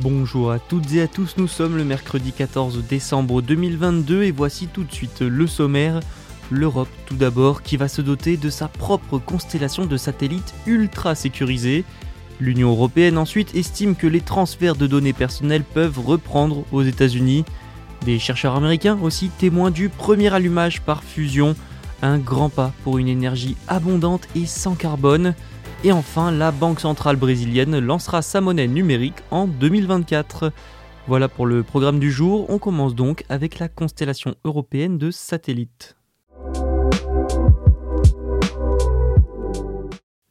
Bonjour à toutes et à tous, nous sommes le mercredi 14 décembre 2022 et voici tout de suite le sommaire. L'Europe tout d'abord qui va se doter de sa propre constellation de satellites ultra sécurisés. L'Union européenne ensuite estime que les transferts de données personnelles peuvent reprendre aux États-Unis. Des chercheurs américains aussi témoins du premier allumage par fusion, un grand pas pour une énergie abondante et sans carbone. Et enfin, la Banque centrale brésilienne lancera sa monnaie numérique en 2024. Voilà pour le programme du jour, on commence donc avec la constellation européenne de satellites.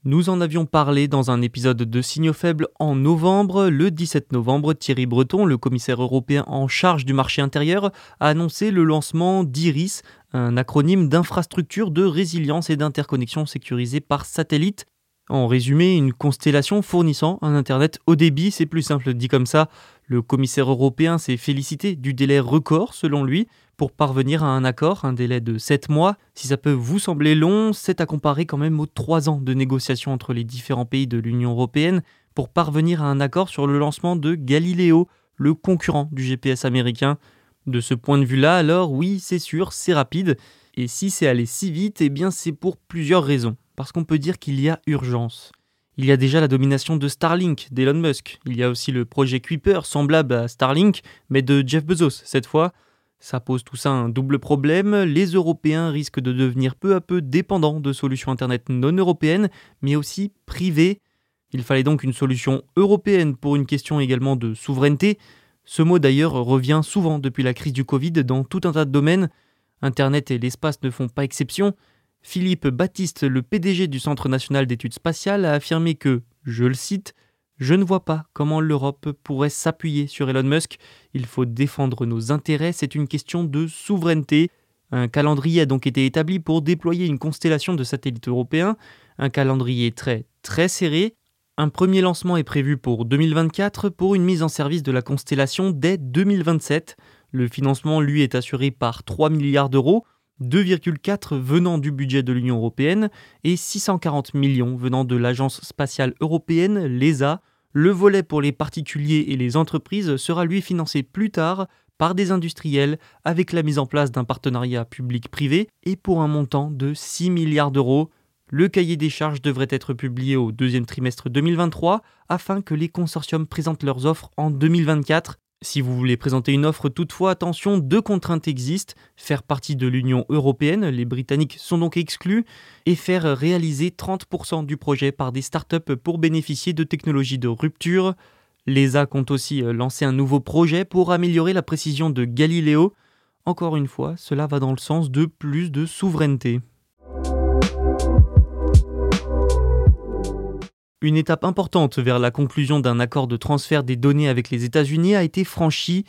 Nous en avions parlé dans un épisode de Signaux faibles en novembre. Le 17 novembre, Thierry Breton, le commissaire européen en charge du marché intérieur, a annoncé le lancement d'IRIS, un acronyme d'infrastructure de résilience et d'interconnexion sécurisée par satellite. En résumé, une constellation fournissant un Internet haut débit, c'est plus simple dit comme ça. Le commissaire européen s'est félicité du délai record, selon lui, pour parvenir à un accord, un délai de 7 mois. Si ça peut vous sembler long, c'est à comparer quand même aux 3 ans de négociations entre les différents pays de l'Union européenne pour parvenir à un accord sur le lancement de Galileo, le concurrent du GPS américain. De ce point de vue-là, alors oui, c'est sûr, c'est rapide. Et si c'est allé si vite, eh bien c'est pour plusieurs raisons. Parce qu'on peut dire qu'il y a urgence. Il y a déjà la domination de Starlink d'Elon Musk. Il y a aussi le projet Kuiper, semblable à Starlink, mais de Jeff Bezos cette fois. Ça pose tout ça un double problème. Les Européens risquent de devenir peu à peu dépendants de solutions Internet non européennes, mais aussi privées. Il fallait donc une solution européenne pour une question également de souveraineté. Ce mot d'ailleurs revient souvent depuis la crise du Covid dans tout un tas de domaines. Internet et l'espace ne font pas exception. Philippe Baptiste, le PDG du Centre national d'études spatiales, a affirmé que, je le cite, Je ne vois pas comment l'Europe pourrait s'appuyer sur Elon Musk. Il faut défendre nos intérêts, c'est une question de souveraineté. Un calendrier a donc été établi pour déployer une constellation de satellites européens, un calendrier très très serré. Un premier lancement est prévu pour 2024 pour une mise en service de la constellation dès 2027. Le financement, lui, est assuré par 3 milliards d'euros. 2,4 venant du budget de l'Union européenne et 640 millions venant de l'Agence spatiale européenne, l'ESA. Le volet pour les particuliers et les entreprises sera lui financé plus tard par des industriels avec la mise en place d'un partenariat public-privé et pour un montant de 6 milliards d'euros. Le cahier des charges devrait être publié au deuxième trimestre 2023 afin que les consortiums présentent leurs offres en 2024 si vous voulez présenter une offre, toutefois, attention, deux contraintes existent. Faire partie de l'Union européenne, les Britanniques sont donc exclus, et faire réaliser 30% du projet par des startups pour bénéficier de technologies de rupture. L'ESA compte aussi lancer un nouveau projet pour améliorer la précision de Galileo. Encore une fois, cela va dans le sens de plus de souveraineté. Une étape importante vers la conclusion d'un accord de transfert des données avec les États-Unis a été franchie.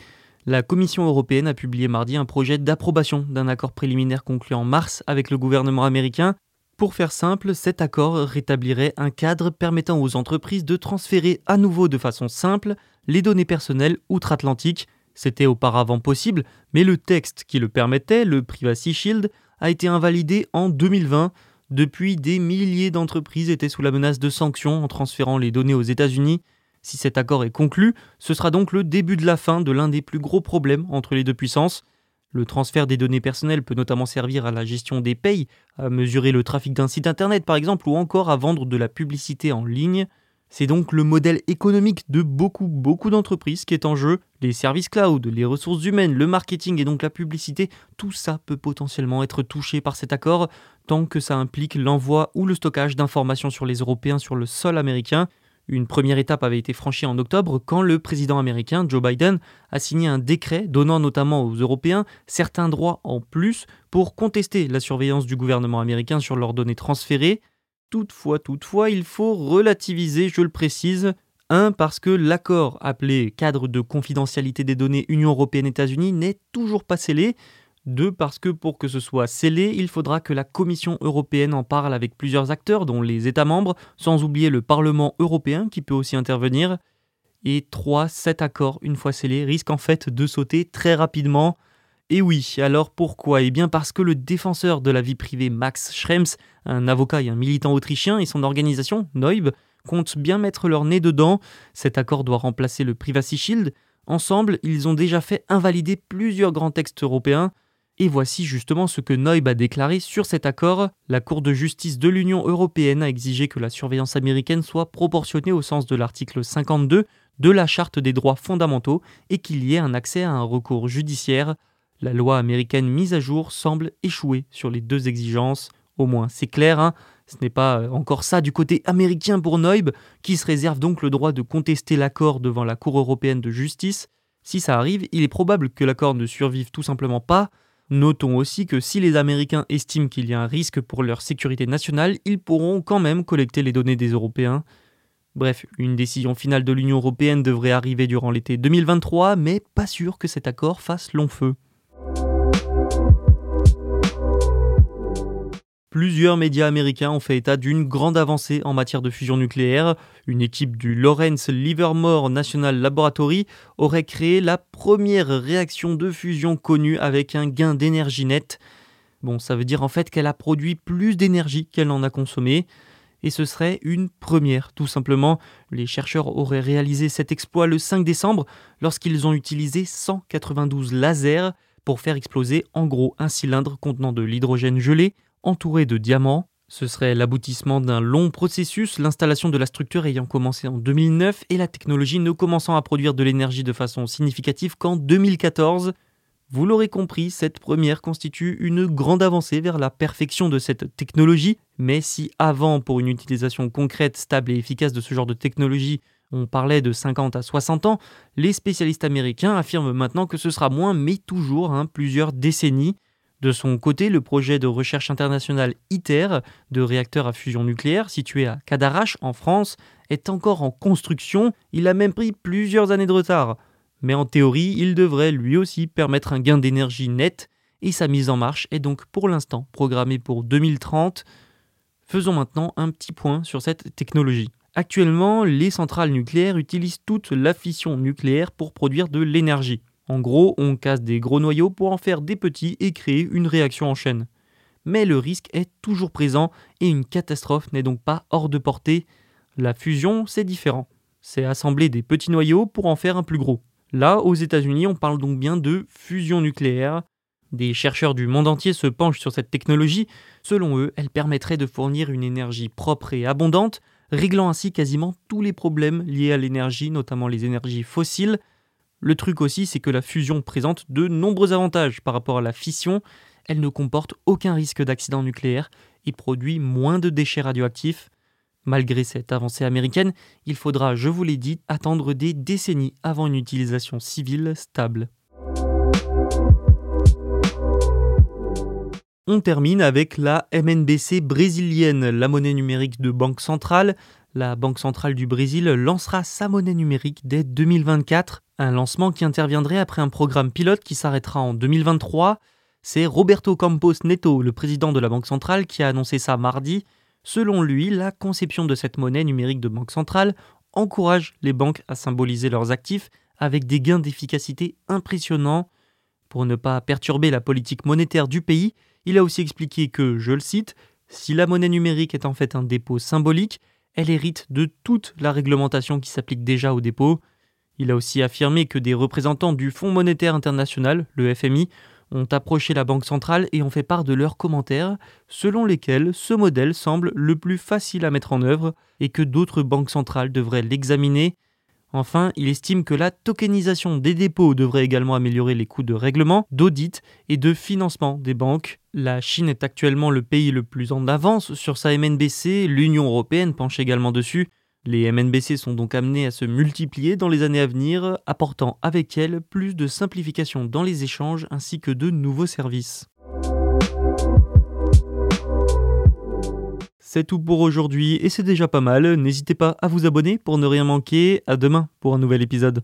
La Commission européenne a publié mardi un projet d'approbation d'un accord préliminaire conclu en mars avec le gouvernement américain. Pour faire simple, cet accord rétablirait un cadre permettant aux entreprises de transférer à nouveau de façon simple les données personnelles outre-Atlantique. C'était auparavant possible, mais le texte qui le permettait, le Privacy Shield, a été invalidé en 2020 depuis, des milliers d'entreprises étaient sous la menace de sanctions en transférant les données aux États-Unis. Si cet accord est conclu, ce sera donc le début de la fin de l'un des plus gros problèmes entre les deux puissances. Le transfert des données personnelles peut notamment servir à la gestion des payes, à mesurer le trafic d'un site internet par exemple, ou encore à vendre de la publicité en ligne. C'est donc le modèle économique de beaucoup, beaucoup d'entreprises qui est en jeu. Les services cloud, les ressources humaines, le marketing et donc la publicité, tout ça peut potentiellement être touché par cet accord tant que ça implique l'envoi ou le stockage d'informations sur les Européens sur le sol américain. Une première étape avait été franchie en octobre quand le président américain Joe Biden a signé un décret donnant notamment aux Européens certains droits en plus pour contester la surveillance du gouvernement américain sur leurs données transférées. Toutefois, toutefois, il faut relativiser, je le précise. 1. Parce que l'accord appelé cadre de confidentialité des données Union européenne-États-Unis n'est toujours pas scellé. 2. Parce que pour que ce soit scellé, il faudra que la Commission européenne en parle avec plusieurs acteurs, dont les États membres, sans oublier le Parlement européen qui peut aussi intervenir. Et 3. Cet accord, une fois scellé, risque en fait de sauter très rapidement. Et oui, alors pourquoi? Eh bien parce que le défenseur de la vie privée Max Schrems, un avocat et un militant autrichien, et son organisation, Neub, comptent bien mettre leur nez dedans. Cet accord doit remplacer le Privacy Shield. Ensemble, ils ont déjà fait invalider plusieurs grands textes européens. Et voici justement ce que Neub a déclaré sur cet accord. La Cour de justice de l'Union européenne a exigé que la surveillance américaine soit proportionnée au sens de l'article 52 de la Charte des droits fondamentaux et qu'il y ait un accès à un recours judiciaire. La loi américaine mise à jour semble échouer sur les deux exigences. Au moins, c'est clair, hein ce n'est pas euh, encore ça du côté américain pour Neub, qui se réserve donc le droit de contester l'accord devant la Cour européenne de justice. Si ça arrive, il est probable que l'accord ne survive tout simplement pas. Notons aussi que si les Américains estiment qu'il y a un risque pour leur sécurité nationale, ils pourront quand même collecter les données des Européens. Bref, une décision finale de l'Union européenne devrait arriver durant l'été 2023, mais pas sûr que cet accord fasse long feu. Plusieurs médias américains ont fait état d'une grande avancée en matière de fusion nucléaire. Une équipe du Lawrence Livermore National Laboratory aurait créé la première réaction de fusion connue avec un gain d'énergie net. Bon, ça veut dire en fait qu'elle a produit plus d'énergie qu'elle en a consommé. Et ce serait une première, tout simplement. Les chercheurs auraient réalisé cet exploit le 5 décembre lorsqu'ils ont utilisé 192 lasers pour faire exploser en gros un cylindre contenant de l'hydrogène gelé entouré de diamants. Ce serait l'aboutissement d'un long processus, l'installation de la structure ayant commencé en 2009 et la technologie ne commençant à produire de l'énergie de façon significative qu'en 2014. Vous l'aurez compris, cette première constitue une grande avancée vers la perfection de cette technologie, mais si avant, pour une utilisation concrète, stable et efficace de ce genre de technologie, on parlait de 50 à 60 ans, les spécialistes américains affirment maintenant que ce sera moins, mais toujours hein, plusieurs décennies. De son côté, le projet de recherche internationale ITER, de réacteur à fusion nucléaire, situé à Cadarache, en France, est encore en construction. Il a même pris plusieurs années de retard. Mais en théorie, il devrait lui aussi permettre un gain d'énergie net, et sa mise en marche est donc pour l'instant programmée pour 2030. Faisons maintenant un petit point sur cette technologie. Actuellement, les centrales nucléaires utilisent toute la fission nucléaire pour produire de l'énergie. En gros, on casse des gros noyaux pour en faire des petits et créer une réaction en chaîne. Mais le risque est toujours présent et une catastrophe n'est donc pas hors de portée. La fusion, c'est différent. C'est assembler des petits noyaux pour en faire un plus gros. Là, aux États-Unis, on parle donc bien de fusion nucléaire. Des chercheurs du monde entier se penchent sur cette technologie. Selon eux, elle permettrait de fournir une énergie propre et abondante, réglant ainsi quasiment tous les problèmes liés à l'énergie, notamment les énergies fossiles, le truc aussi, c'est que la fusion présente de nombreux avantages par rapport à la fission. Elle ne comporte aucun risque d'accident nucléaire et produit moins de déchets radioactifs. Malgré cette avancée américaine, il faudra, je vous l'ai dit, attendre des décennies avant une utilisation civile stable. On termine avec la MNBC brésilienne, la monnaie numérique de banque centrale. La Banque centrale du Brésil lancera sa monnaie numérique dès 2024, un lancement qui interviendrait après un programme pilote qui s'arrêtera en 2023. C'est Roberto Campos Neto, le président de la Banque centrale, qui a annoncé ça mardi. Selon lui, la conception de cette monnaie numérique de banque centrale encourage les banques à symboliser leurs actifs avec des gains d'efficacité impressionnants. Pour ne pas perturber la politique monétaire du pays, il a aussi expliqué que, je le cite, si la monnaie numérique est en fait un dépôt symbolique, elle hérite de toute la réglementation qui s'applique déjà au dépôt. Il a aussi affirmé que des représentants du Fonds monétaire international, le FMI, ont approché la Banque centrale et ont fait part de leurs commentaires, selon lesquels ce modèle semble le plus facile à mettre en œuvre et que d'autres banques centrales devraient l'examiner. Enfin, il estime que la tokenisation des dépôts devrait également améliorer les coûts de règlement, d'audit et de financement des banques. La Chine est actuellement le pays le plus en avance sur sa MNBC, l'Union européenne penche également dessus. Les MNBC sont donc amenés à se multiplier dans les années à venir, apportant avec elles plus de simplification dans les échanges ainsi que de nouveaux services. C'est tout pour aujourd'hui et c'est déjà pas mal. N'hésitez pas à vous abonner pour ne rien manquer. À demain pour un nouvel épisode.